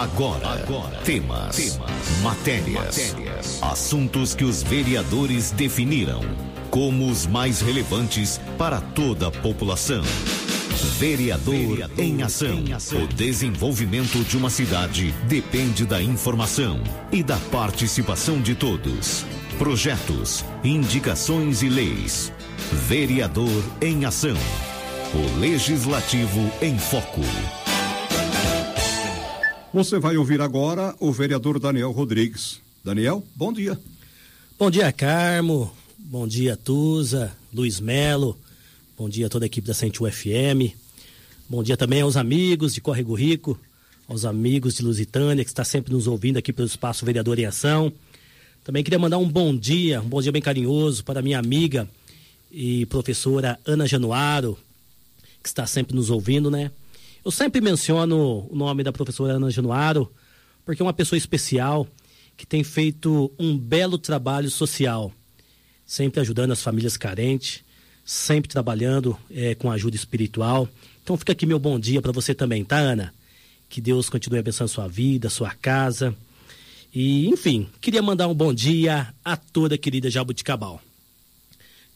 Agora, Agora temas, temas matérias, matérias, assuntos que os vereadores definiram como os mais relevantes para toda a população. Vereador, Vereador em, ação. em ação. O desenvolvimento de uma cidade depende da informação e da participação de todos. Projetos, indicações e leis. Vereador em ação. O Legislativo em Foco. Você vai ouvir agora o vereador Daniel Rodrigues. Daniel, bom dia. Bom dia, Carmo. Bom dia, Tusa, Luiz Melo. Bom dia a toda a equipe da Sentiu FM. Bom dia também aos amigos de Córrego Rico, aos amigos de Lusitânia, que está sempre nos ouvindo aqui pelo Espaço Vereador em Ação. Também queria mandar um bom dia, um bom dia bem carinhoso para minha amiga e professora Ana Januaro, que está sempre nos ouvindo, né? Eu sempre menciono o nome da professora Ana Januaro, porque é uma pessoa especial que tem feito um belo trabalho social, sempre ajudando as famílias carentes, sempre trabalhando é, com ajuda espiritual. Então fica aqui meu bom dia para você também, tá, Ana? Que Deus continue abençoando sua vida, sua casa. E, enfim, queria mandar um bom dia a toda a querida Jabuticabal.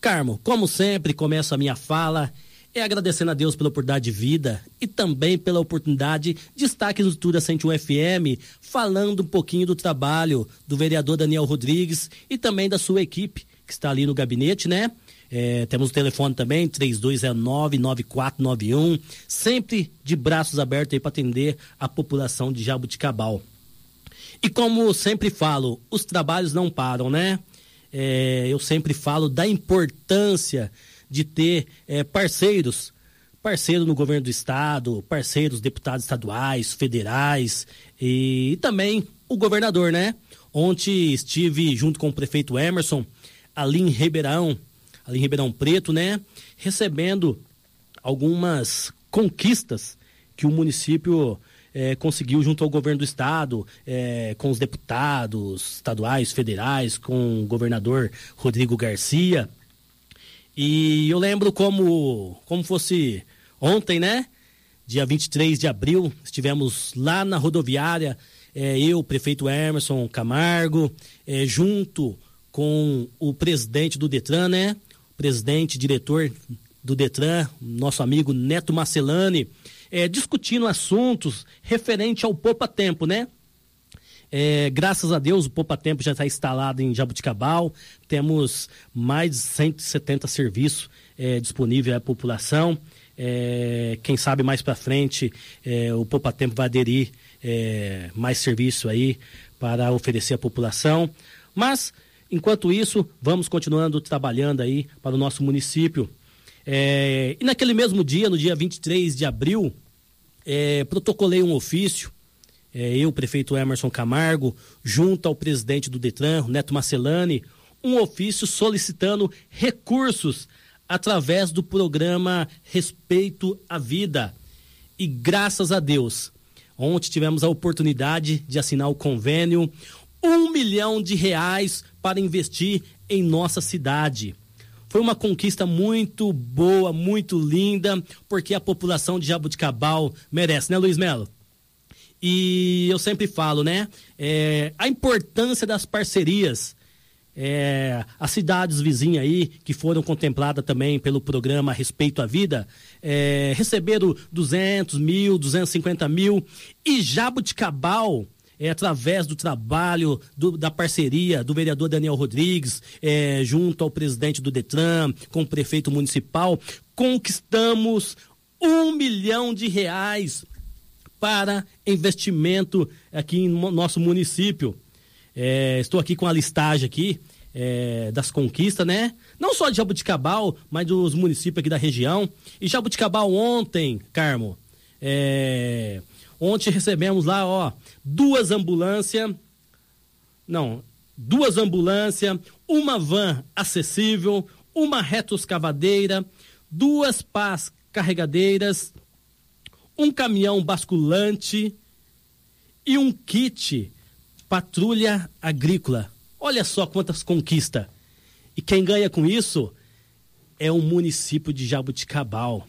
Carmo, como sempre, começo a minha fala é agradecendo a Deus pela oportunidade de vida e também pela oportunidade de estar aqui no Estuda 101 FM falando um pouquinho do trabalho do vereador Daniel Rodrigues e também da sua equipe que está ali no gabinete, né? É, temos o telefone também, 3209-9491, sempre de braços abertos aí para atender a população de Jabuticabal. E como sempre falo, os trabalhos não param, né? É, eu sempre falo da importância de ter é, parceiros, parceiro no governo do estado, parceiros deputados estaduais, federais e, e também o governador, né? Ontem estive junto com o prefeito Emerson ali em Ribeirão, ali em Ribeirão Preto, né? Recebendo algumas conquistas que o município é, conseguiu junto ao governo do estado, é, com os deputados estaduais, federais, com o governador Rodrigo Garcia. E eu lembro como, como fosse ontem, né? Dia 23 de abril, estivemos lá na rodoviária, é, eu, prefeito Emerson Camargo, é, junto com o presidente do Detran, né? Presidente, diretor do Detran, nosso amigo Neto Marcelani, é, discutindo assuntos referente ao Poupa Tempo, né? É, graças a Deus, o Poupa Tempo já está instalado em Jabuticabal. Temos mais de 170 serviços é, disponíveis à população. É, quem sabe mais para frente é, o Poupa Tempo vai aderir é, mais serviço aí para oferecer à população. Mas, enquanto isso, vamos continuando trabalhando aí para o nosso município. É, e naquele mesmo dia, no dia 23 de abril, protocolei um ofício é, eu, prefeito Emerson Camargo, junto ao presidente do Detran, Neto Marcelani, um ofício solicitando recursos através do programa Respeito à Vida. E graças a Deus, ontem tivemos a oportunidade de assinar o convênio, um milhão de reais para investir em nossa cidade. Foi uma conquista muito boa, muito linda, porque a população de Jabuticabal merece, né, Luiz Melo? E eu sempre falo, né? É, a importância das parcerias. É, as cidades vizinhas aí, que foram contempladas também pelo programa Respeito à Vida, é, receberam 200 mil, 250 mil. E Jabuticabal, é, através do trabalho, do, da parceria do vereador Daniel Rodrigues, é, junto ao presidente do Detran, com o prefeito municipal, conquistamos um milhão de reais para investimento aqui no nosso município. É, estou aqui com a listagem aqui é, das conquistas, né? Não só de Jabuticabal, mas dos municípios aqui da região. E Jabuticabal ontem, Carmo, é, ontem recebemos lá, ó, duas ambulâncias, não, duas ambulâncias, uma van acessível, uma retoscavadeira, duas pás carregadeiras, um caminhão basculante e um kit patrulha agrícola. Olha só quantas conquistas. E quem ganha com isso é o município de Jabuticabal.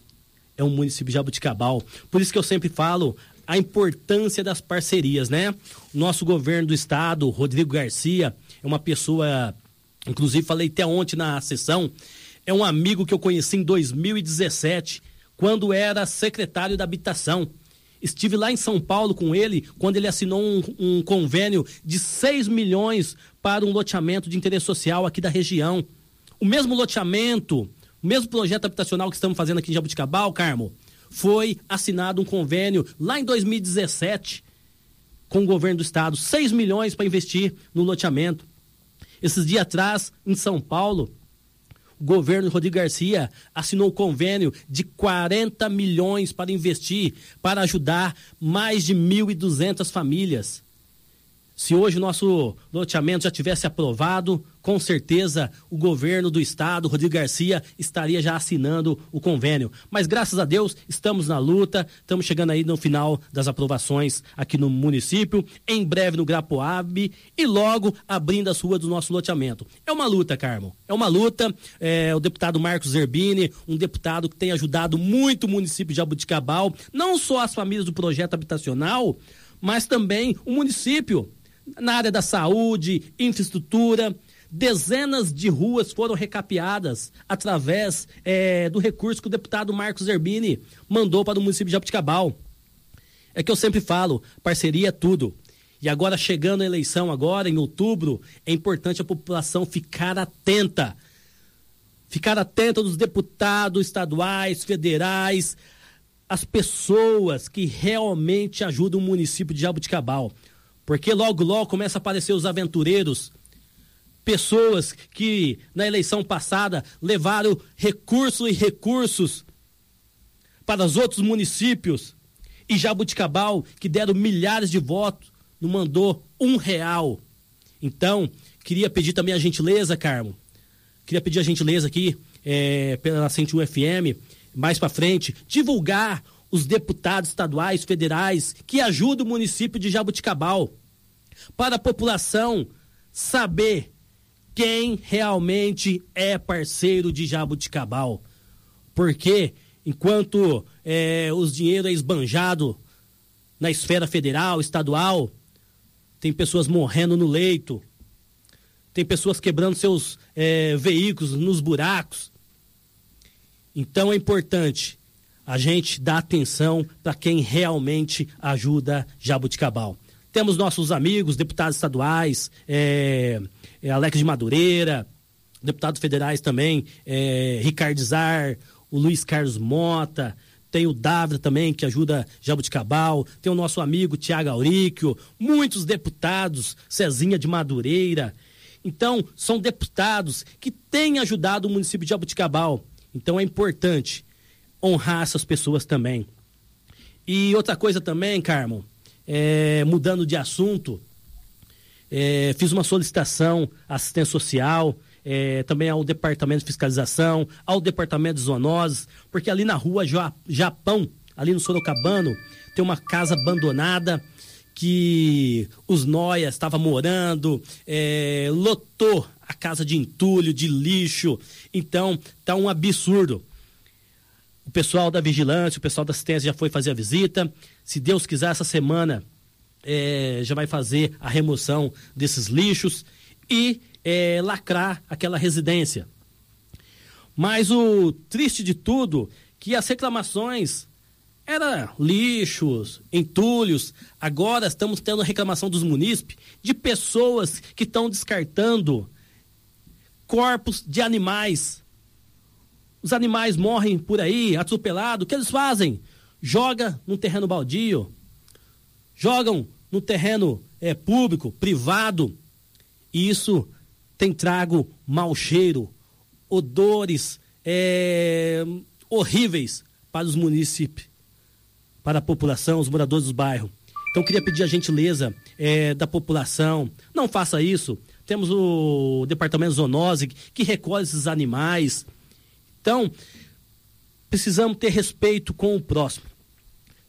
É um município de Jabuticabal. Por isso que eu sempre falo a importância das parcerias, né? O nosso governo do estado, Rodrigo Garcia, é uma pessoa, inclusive falei até ontem na sessão, é um amigo que eu conheci em 2017, quando era secretário da habitação. Estive lá em São Paulo com ele quando ele assinou um, um convênio de 6 milhões para um loteamento de interesse social aqui da região. O mesmo loteamento, o mesmo projeto habitacional que estamos fazendo aqui em Jabuticabal, Carmo, foi assinado um convênio lá em 2017 com o governo do estado, 6 milhões para investir no loteamento. Esses dias atrás, em São Paulo, governo Rodrigo Garcia assinou um convênio de 40 milhões para investir, para ajudar mais de 1.200 famílias. Se hoje o nosso loteamento já tivesse aprovado, com certeza o governo do estado, Rodrigo Garcia, estaria já assinando o convênio. Mas graças a Deus, estamos na luta, estamos chegando aí no final das aprovações aqui no município, em breve no Grapoab e logo abrindo as ruas do nosso loteamento. É uma luta, Carmo, é uma luta. É, o deputado Marcos Zerbini, um deputado que tem ajudado muito o município de Abuticabal, não só as famílias do projeto habitacional, mas também o município na área da saúde, infraestrutura. Dezenas de ruas foram recapeadas através é, do recurso que o deputado Marcos Zerbini mandou para o município de Jabuticabal. É que eu sempre falo, parceria é tudo. E agora chegando a eleição agora em outubro, é importante a população ficar atenta. Ficar atenta dos deputados estaduais, federais, as pessoas que realmente ajudam o município de Jabuticabal. Porque logo, logo começa a aparecer os aventureiros, pessoas que na eleição passada levaram recursos e recursos para os outros municípios. E Jabuticabal, que deram milhares de votos, não mandou um real. Então, queria pedir também a gentileza, Carmo, queria pedir a gentileza aqui, é, pela 101 FM, mais para frente, divulgar os deputados estaduais, federais, que ajudam o município de Jabuticabal, para a população saber quem realmente é parceiro de Jabuticabal. Porque enquanto é, os dinheiros é esbanjado na esfera federal, estadual, tem pessoas morrendo no leito, tem pessoas quebrando seus é, veículos nos buracos. Então é importante a gente dar atenção para quem realmente ajuda Jabuticabal. Temos nossos amigos, deputados estaduais, é, é, Alex de Madureira, deputados federais também, é, Ricardo Zar, o Luiz Carlos Mota, tem o Dávila também, que ajuda Jabuticabal, tem o nosso amigo Tiago Auríquio, muitos deputados, Cezinha de Madureira. Então, são deputados que têm ajudado o município de Jabuticabal. Então, é importante honrar essas pessoas também. E outra coisa também, Carmo, é, mudando de assunto, é, fiz uma solicitação à assistência social, é, também ao departamento de fiscalização, ao departamento de zoonoses, porque ali na rua Japão, ali no Sorocabano, tem uma casa abandonada que os noias estavam morando, é, lotou a casa de entulho, de lixo, então tá um absurdo. O pessoal da vigilância, o pessoal da assistência já foi fazer a visita. Se Deus quiser, essa semana é, já vai fazer a remoção desses lixos e é, lacrar aquela residência. Mas o triste de tudo que as reclamações eram lixos, entulhos. Agora estamos tendo a reclamação dos munícipes de pessoas que estão descartando corpos de animais os animais morrem por aí, atropelados, o que eles fazem? Joga num terreno baldio, jogam no terreno é, público, privado, e isso tem trago mau cheiro, odores é, horríveis para os municípios, para a população, os moradores dos bairros. Então queria pedir a gentileza é, da população, não faça isso. Temos o departamento zoonose que recolhe esses animais, então, precisamos ter respeito com o próximo.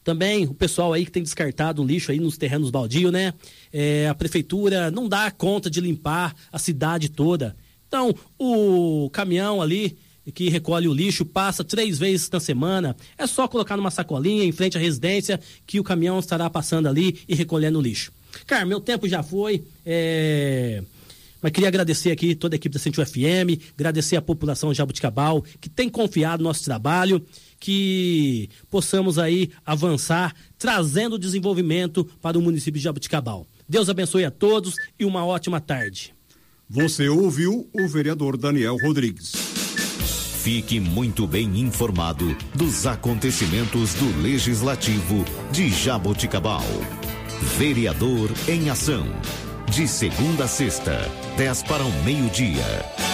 Também o pessoal aí que tem descartado lixo aí nos terrenos baldios, né? É, a prefeitura não dá conta de limpar a cidade toda. Então, o caminhão ali que recolhe o lixo passa três vezes na semana. É só colocar numa sacolinha em frente à residência que o caminhão estará passando ali e recolhendo o lixo. Cara, meu tempo já foi. É... Mas queria agradecer aqui toda a equipe da Centro FM, agradecer a população de Jabuticabal que tem confiado no nosso trabalho, que possamos aí avançar, trazendo desenvolvimento para o município de Jabuticabal. Deus abençoe a todos e uma ótima tarde. Você ouviu o vereador Daniel Rodrigues. Fique muito bem informado dos acontecimentos do Legislativo de Jaboticabal. Vereador em Ação. De segunda a sexta, 10 para o meio-dia.